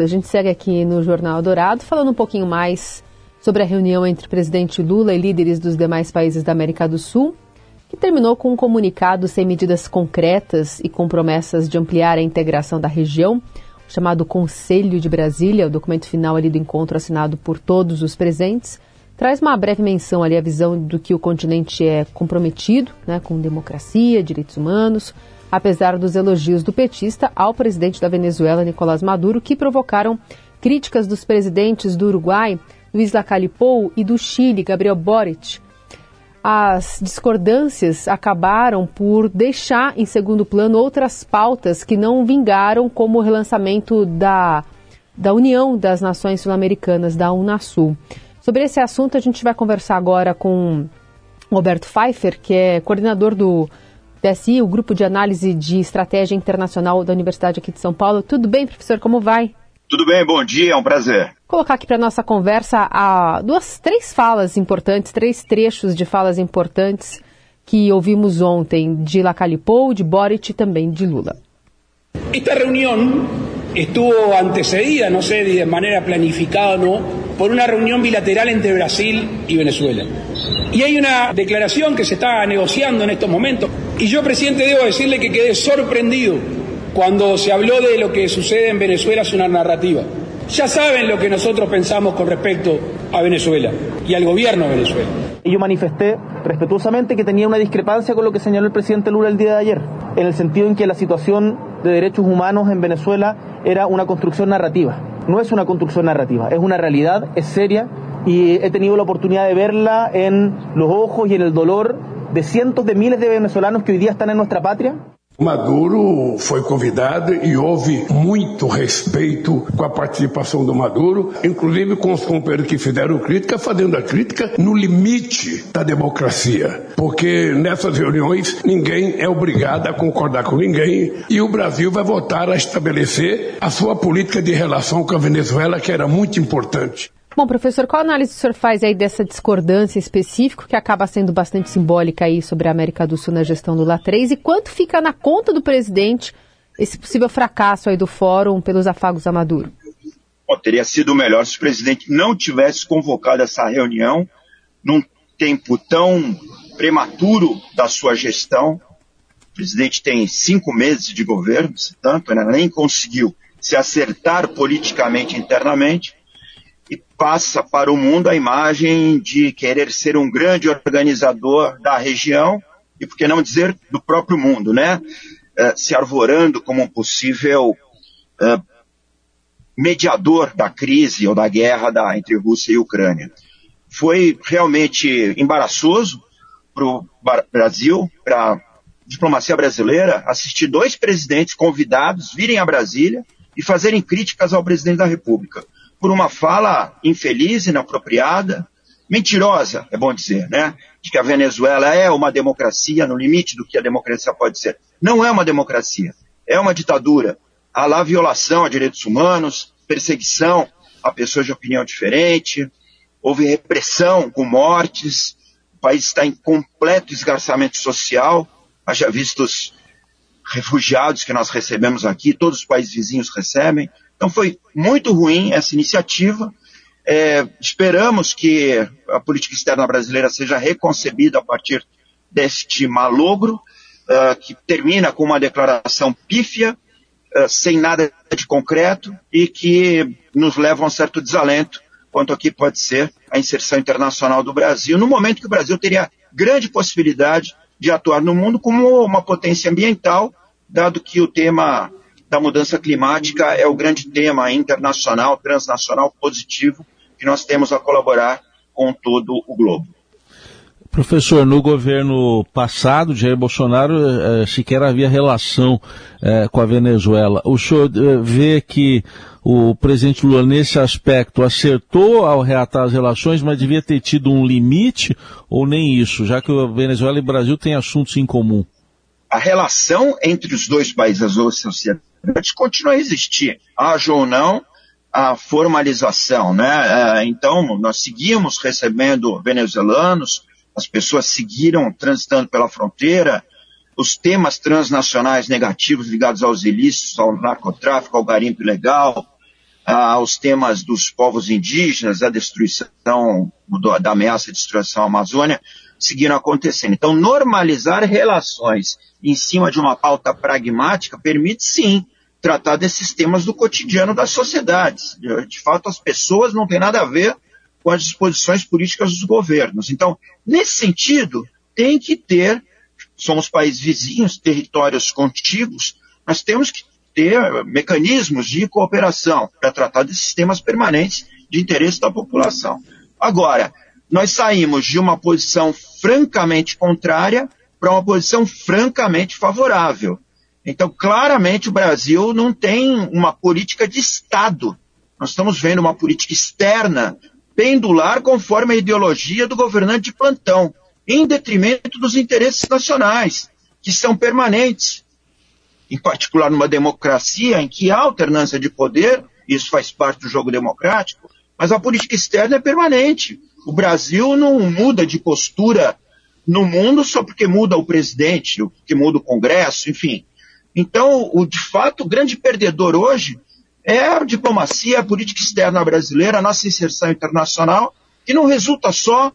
A gente segue aqui no Jornal Dourado falando um pouquinho mais sobre a reunião entre o presidente Lula e líderes dos demais países da América do Sul, que terminou com um comunicado sem medidas concretas e com promessas de ampliar a integração da região, chamado Conselho de Brasília, o documento final ali do encontro assinado por todos os presentes, traz uma breve menção ali a visão do que o continente é comprometido, né, com democracia, direitos humanos, apesar dos elogios do petista ao presidente da Venezuela, Nicolás Maduro, que provocaram críticas dos presidentes do Uruguai, Luiz Lacalipou, e do Chile, Gabriel Boric. As discordâncias acabaram por deixar em segundo plano outras pautas que não vingaram, como o relançamento da, da União das Nações Sul-Americanas, da Unasul. Sobre esse assunto, a gente vai conversar agora com Roberto Pfeiffer, que é coordenador do PSI, o Grupo de Análise de Estratégia Internacional da Universidade aqui de São Paulo. Tudo bem, professor? Como vai? Tudo bem, bom dia, é um prazer. Vou colocar aqui para nossa conversa a duas, três falas importantes, três trechos de falas importantes que ouvimos ontem de Lacalipou, de Boric e também de Lula. Esta reunião estuvo antecedida, no sé de manera planificada o no, por una reunión bilateral entre Brasil y Venezuela. Y hay una declaración que se está negociando en estos momentos. Y yo, presidente, debo decirle que quedé sorprendido cuando se habló de lo que sucede en Venezuela es una narrativa. Ya saben lo que nosotros pensamos con respecto a Venezuela y al gobierno de Venezuela. Y yo manifesté respetuosamente que tenía una discrepancia con lo que señaló el presidente Lula el día de ayer, en el sentido en que la situación de derechos humanos en Venezuela era una construcción narrativa. No es una construcción narrativa, es una realidad, es seria y he tenido la oportunidad de verla en los ojos y en el dolor de cientos de miles de venezolanos que hoy día están en nuestra patria. Maduro foi convidado e houve muito respeito com a participação do Maduro, inclusive com os companheiros que fizeram crítica, fazendo a crítica no limite da democracia. Porque nessas reuniões ninguém é obrigado a concordar com ninguém e o Brasil vai voltar a estabelecer a sua política de relação com a Venezuela, que era muito importante. Bom, professor, qual análise o senhor faz aí dessa discordância específica, que acaba sendo bastante simbólica aí sobre a América do Sul na gestão Lula 3, e quanto fica na conta do presidente esse possível fracasso aí do fórum pelos afagos a Maduro? Bom, teria sido melhor se o presidente não tivesse convocado essa reunião num tempo tão prematuro da sua gestão. O presidente tem cinco meses de governo, tanto, né, nem conseguiu se acertar politicamente internamente e passa para o mundo a imagem de querer ser um grande organizador da região e, por que não dizer, do próprio mundo, né? Uh, se arvorando como um possível uh, mediador da crise ou da guerra da, entre Rússia e Ucrânia. Foi realmente embaraçoso para o Brasil, para a diplomacia brasileira, assistir dois presidentes convidados virem a Brasília e fazerem críticas ao presidente da República por uma fala infeliz, inapropriada, mentirosa, é bom dizer, né? De que a Venezuela é uma democracia no limite do que a democracia pode ser. Não é uma democracia, é uma ditadura. Há lá violação a direitos humanos, perseguição a pessoas de opinião diferente, houve repressão com mortes, o país está em completo esgarçamento social, haja vistos refugiados que nós recebemos aqui, todos os países vizinhos recebem, então foi muito ruim essa iniciativa. É, esperamos que a política externa brasileira seja reconcebida a partir deste malogro, uh, que termina com uma declaração pífia, uh, sem nada de concreto e que nos leva a um certo desalento quanto aqui pode ser a inserção internacional do Brasil, no momento que o Brasil teria grande possibilidade de atuar no mundo como uma potência ambiental, dado que o tema da mudança climática é o grande tema internacional, transnacional positivo que nós temos a colaborar com todo o globo. Professor, no governo passado, Jair Bolsonaro, eh, sequer havia relação eh, com a Venezuela. O senhor eh, vê que o presidente Lula, nesse aspecto, acertou ao reatar as relações, mas devia ter tido um limite, ou nem isso, já que a Venezuela e o Brasil têm assuntos em comum? A relação entre os dois países, duas sociedades, continua a existir, haja ou não a formalização, né? É, então, nós seguimos recebendo venezuelanos, as pessoas seguiram transitando pela fronteira, os temas transnacionais negativos ligados aos ilícitos, ao narcotráfico, ao garimpo ilegal, aos temas dos povos indígenas, da destruição, da ameaça de destruição à Amazônia, seguiram acontecendo. Então, normalizar relações em cima de uma pauta pragmática permite sim tratar desses temas do cotidiano das sociedades. De fato, as pessoas não têm nada a ver com as disposições políticas dos governos. Então, nesse sentido, tem que ter, somos países vizinhos, territórios contíguos, nós temos que ter mecanismos de cooperação para tratar de sistemas permanentes de interesse da população. Agora, nós saímos de uma posição francamente contrária para uma posição francamente favorável. Então, claramente, o Brasil não tem uma política de Estado. Nós estamos vendo uma política externa pendular conforme a ideologia do governante de plantão, em detrimento dos interesses nacionais, que são permanentes em particular numa democracia em que há alternância de poder, isso faz parte do jogo democrático, mas a política externa é permanente. O Brasil não muda de postura no mundo só porque muda o presidente, porque muda o Congresso, enfim. Então, o, de fato, o grande perdedor hoje é a diplomacia, a política externa brasileira, a nossa inserção internacional, que não resulta só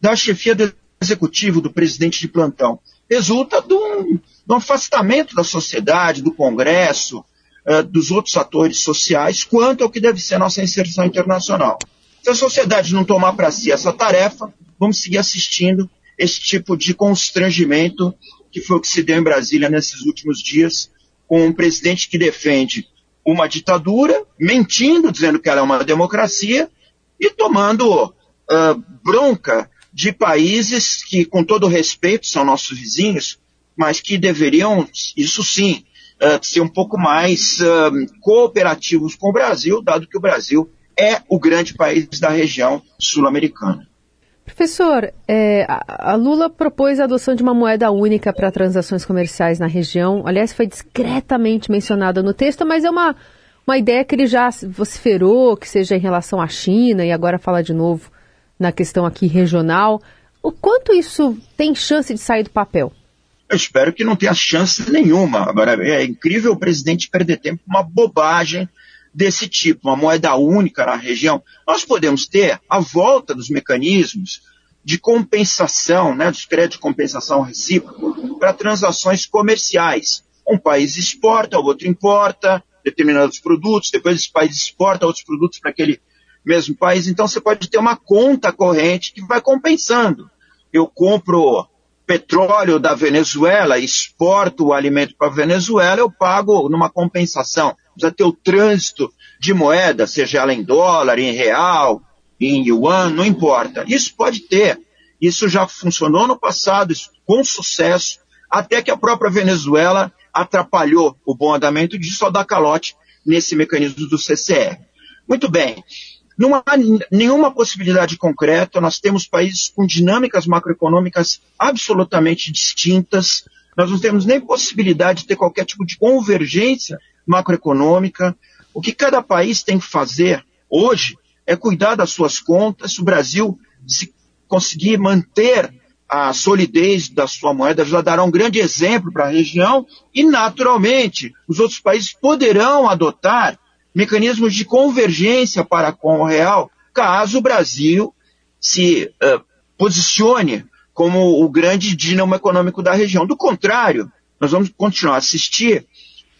da chefia do executivo, do presidente de plantão, resulta de um, de um afastamento da sociedade, do Congresso, uh, dos outros atores sociais, quanto ao que deve ser a nossa inserção internacional. Se a sociedade não tomar para si essa tarefa, vamos seguir assistindo esse tipo de constrangimento que foi o que se deu em Brasília nesses últimos dias, com um presidente que defende uma ditadura, mentindo, dizendo que ela é uma democracia, e tomando uh, bronca de países que, com todo respeito, são nossos vizinhos, mas que deveriam, isso sim, uh, ser um pouco mais uh, cooperativos com o Brasil, dado que o Brasil é o grande país da região sul-americana. Professor, é, a Lula propôs a adoção de uma moeda única para transações comerciais na região. Aliás, foi discretamente mencionada no texto, mas é uma, uma ideia que ele já vociferou, que seja em relação à China, e agora fala de novo na questão aqui regional. O quanto isso tem chance de sair do papel? Eu espero que não tenha chance nenhuma. Agora, é incrível o presidente perder tempo com uma bobagem desse tipo, uma moeda única na região. Nós podemos ter a volta dos mecanismos de compensação, né, dos créditos de compensação recíproco para transações comerciais. Um país exporta, o outro importa determinados produtos, depois esse país exporta outros produtos para aquele mesmo país, então você pode ter uma conta corrente que vai compensando. Eu compro petróleo da Venezuela, exporto o alimento para a Venezuela, eu pago numa compensação. Precisa ter o trânsito de moeda, seja ela em dólar, em real, em yuan, não importa. Isso pode ter. Isso já funcionou no passado, com sucesso, até que a própria Venezuela atrapalhou o bom andamento disso ao dar calote nesse mecanismo do CCR. Muito bem. Não há nenhuma possibilidade concreta, nós temos países com dinâmicas macroeconômicas absolutamente distintas, nós não temos nem possibilidade de ter qualquer tipo de convergência macroeconômica. O que cada país tem que fazer hoje é cuidar das suas contas. O Brasil, se conseguir manter a solidez da sua moeda, já dará um grande exemplo para a região e, naturalmente, os outros países poderão adotar mecanismos de convergência para com o real, caso o Brasil se uh, posicione como o grande dínamo econômico da região. Do contrário, nós vamos continuar a assistir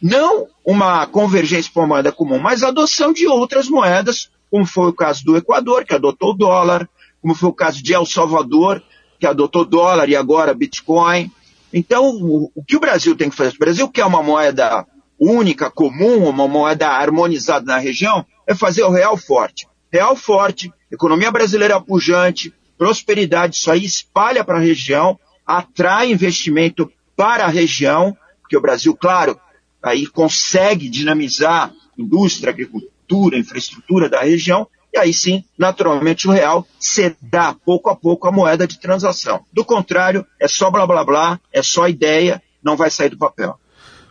não uma convergência para uma moeda comum, mas a adoção de outras moedas, como foi o caso do Equador, que adotou o dólar, como foi o caso de El Salvador, que adotou dólar e agora Bitcoin. Então, o, o que o Brasil tem que fazer? O Brasil quer uma moeda única, comum, uma moeda harmonizada na região, é fazer o real forte. Real forte, economia brasileira pujante, prosperidade, isso aí espalha para a região, atrai investimento para a região, porque o Brasil, claro, aí consegue dinamizar indústria, agricultura, infraestrutura da região, e aí sim, naturalmente, o real será pouco a pouco a moeda de transação. Do contrário, é só blá blá blá, é só ideia, não vai sair do papel.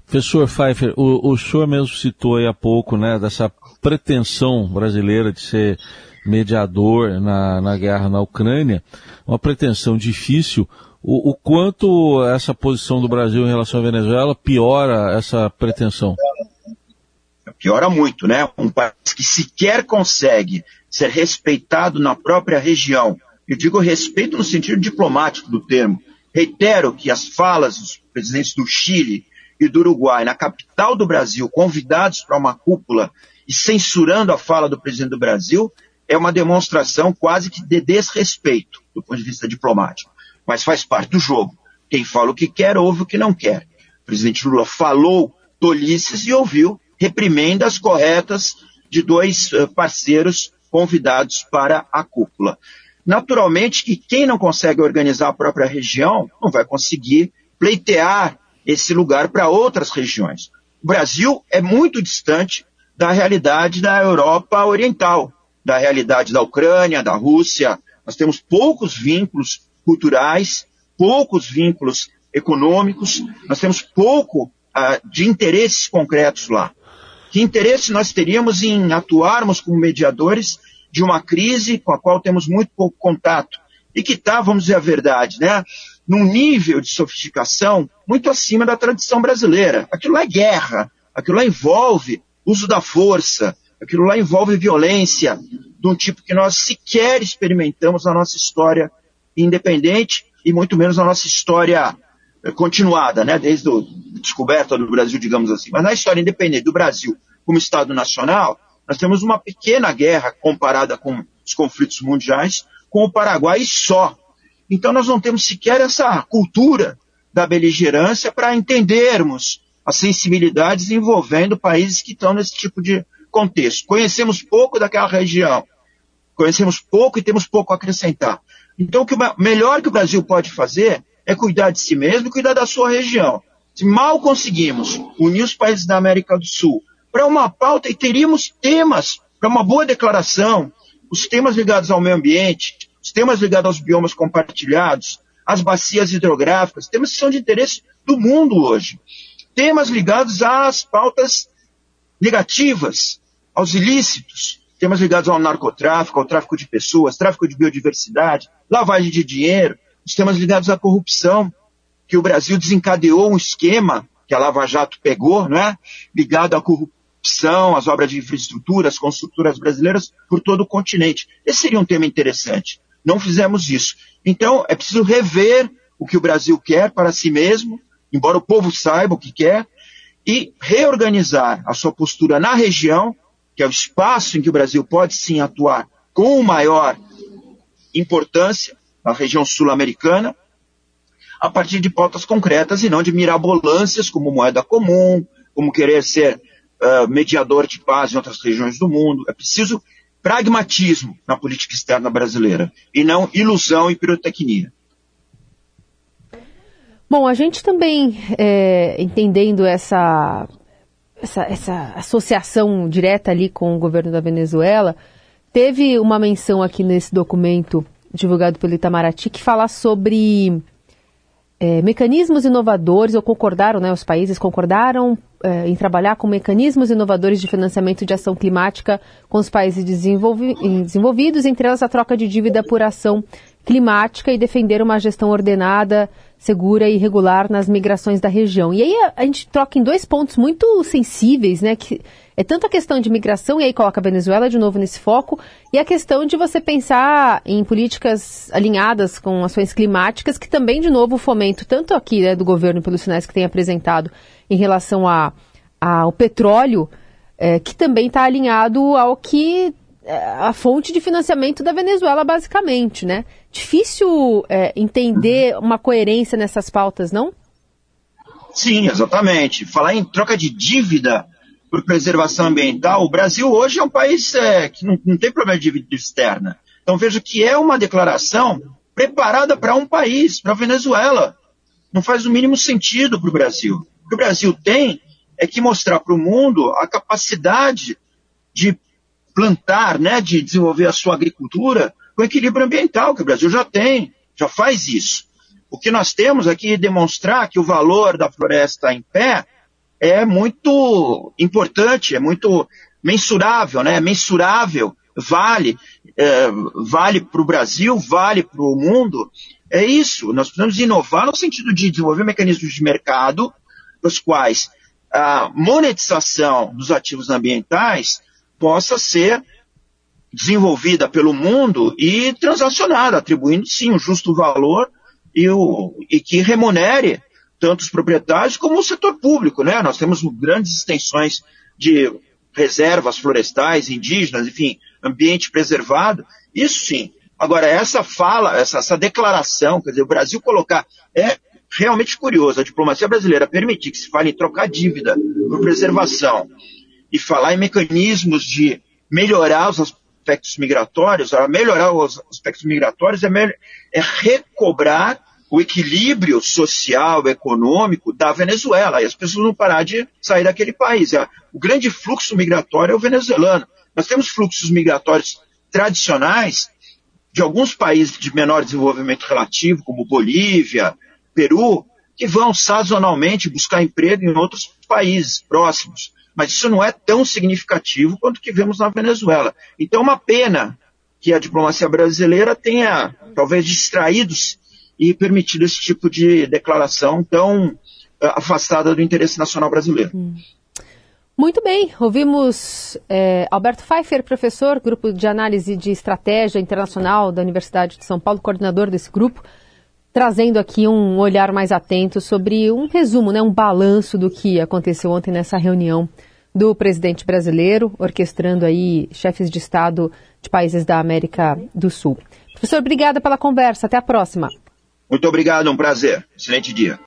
Professor Pfeiffer, o, o senhor mesmo citou aí há pouco, né, dessa pretensão brasileira de ser mediador na, na guerra na Ucrânia, uma pretensão difícil. O, o, quanto essa posição do Brasil em relação à Venezuela piora essa pretensão? piora muito, né? Um país que sequer consegue ser respeitado na própria região. Eu digo respeito no sentido diplomático do termo. Reitero que as falas dos presidentes do Chile e do Uruguai, na capital do Brasil, convidados para uma cúpula e censurando a fala do presidente do Brasil, é uma demonstração quase que de desrespeito do ponto de vista diplomático. Mas faz parte do jogo. Quem fala o que quer, ouve o que não quer. O presidente Lula falou tolices e ouviu reprimendas corretas de dois eh, parceiros convidados para a cúpula. Naturalmente que quem não consegue organizar a própria região não vai conseguir pleitear esse lugar para outras regiões. O Brasil é muito distante da realidade da Europa Oriental, da realidade da Ucrânia, da Rússia. Nós temos poucos vínculos culturais, poucos vínculos econômicos, nós temos pouco uh, de interesses concretos lá. Que interesse nós teríamos em atuarmos como mediadores de uma crise com a qual temos muito pouco contato e que está, vamos dizer a verdade, né, num nível de sofisticação muito acima da tradição brasileira. Aquilo lá é guerra, aquilo lá envolve uso da força, aquilo lá envolve violência de um tipo que nós sequer experimentamos na nossa história independente e muito menos na nossa história eh, continuada, né, desde a descoberta do Brasil, digamos assim. Mas na história independente do Brasil como Estado Nacional, nós temos uma pequena guerra comparada com os conflitos mundiais com o Paraguai só. Então nós não temos sequer essa cultura da beligerância para entendermos as sensibilidades envolvendo países que estão nesse tipo de contexto. Conhecemos pouco daquela região, conhecemos pouco e temos pouco a acrescentar. Então o que melhor que o Brasil pode fazer é cuidar de si mesmo e cuidar da sua região. Se mal conseguimos unir os países da América do Sul para uma pauta e teríamos temas para uma boa declaração, os temas ligados ao meio ambiente, os temas ligados aos biomas compartilhados, as bacias hidrográficas, temas que são de interesse do mundo hoje. Temas ligados às pautas negativas, aos ilícitos, temas ligados ao narcotráfico, ao tráfico de pessoas, tráfico de biodiversidade, lavagem de dinheiro, os temas ligados à corrupção, que o Brasil desencadeou um esquema que a Lava Jato pegou, né, ligado à corrupção, às obras de infraestrutura, às construtoras brasileiras por todo o continente. Esse seria um tema interessante. Não fizemos isso. Então, é preciso rever o que o Brasil quer para si mesmo, embora o povo saiba o que quer, e reorganizar a sua postura na região, que é o espaço em que o Brasil pode sim atuar com maior importância, na região sul-americana, a partir de pautas concretas e não de mirabolâncias como moeda comum, como querer ser uh, mediador de paz em outras regiões do mundo. É preciso pragmatismo na política externa brasileira e não ilusão e pirotecnia. Bom, a gente também, é, entendendo essa, essa, essa associação direta ali com o governo da Venezuela, teve uma menção aqui nesse documento divulgado pelo Itamaraty que fala sobre é, mecanismos inovadores, ou concordaram, né, os países concordaram é, em trabalhar com mecanismos inovadores de financiamento de ação climática com os países desenvolvi desenvolvidos, entre elas a troca de dívida por ação climática e defender uma gestão ordenada, segura e regular nas migrações da região. E aí a, a, gente troca em dois pontos muito sensíveis, né? Que é tanto a questão de migração, e aí coloca a Venezuela de novo nesse foco, e a questão de você pensar em políticas alinhadas com ações climáticas, que também, de novo, fomento tanto aqui né, do governo, pelos sinais que tem apresentado em relação ao petróleo, é, que também está alinhado ao que a fonte de financiamento da Venezuela, basicamente, né? Difícil é, entender uma coerência nessas pautas, não? Sim, exatamente. Falar em troca de dívida por preservação ambiental, o Brasil hoje é um país é, que não, não tem problema de dívida externa. Então veja que é uma declaração preparada para um país, para a Venezuela. Não faz o mínimo sentido para o Brasil. O que o Brasil tem é que mostrar para o mundo a capacidade de plantar, né, de desenvolver a sua agricultura com equilíbrio ambiental, que o Brasil já tem, já faz isso. O que nós temos aqui é demonstrar que o valor da floresta em pé é muito importante, é muito mensurável, né? Mensurável, vale, é, vale para o Brasil, vale para o mundo. É isso. Nós precisamos inovar no sentido de desenvolver mecanismos de mercado, os quais a monetização dos ativos ambientais possa ser desenvolvida pelo mundo e transacionada, atribuindo sim um justo valor e, o, e que remunere tanto os proprietários como o setor público. Né? Nós temos grandes extensões de reservas florestais, indígenas, enfim, ambiente preservado. Isso sim. Agora, essa fala, essa, essa declaração, quer dizer, o Brasil colocar. É realmente curioso a diplomacia brasileira permitir que se fale em trocar dívida por preservação e falar em mecanismos de melhorar os aspectos migratórios, melhorar os aspectos migratórios é, é recobrar o equilíbrio social, econômico da Venezuela. E as pessoas não parar de sair daquele país. É, o grande fluxo migratório é o venezuelano. Nós temos fluxos migratórios tradicionais de alguns países de menor desenvolvimento relativo, como Bolívia, Peru, que vão sazonalmente buscar emprego em outros países próximos mas isso não é tão significativo quanto o que vemos na Venezuela. Então, é uma pena que a diplomacia brasileira tenha, talvez, distraídos e permitido esse tipo de declaração tão uh, afastada do interesse nacional brasileiro. Hum. Muito bem, ouvimos é, Alberto Pfeiffer, professor, grupo de análise de estratégia internacional da Universidade de São Paulo, coordenador desse grupo, trazendo aqui um olhar mais atento sobre um resumo, né, um balanço do que aconteceu ontem nessa reunião do presidente brasileiro, orquestrando aí chefes de Estado de países da América do Sul. Professor, obrigada pela conversa. Até a próxima. Muito obrigado, um prazer. Excelente dia.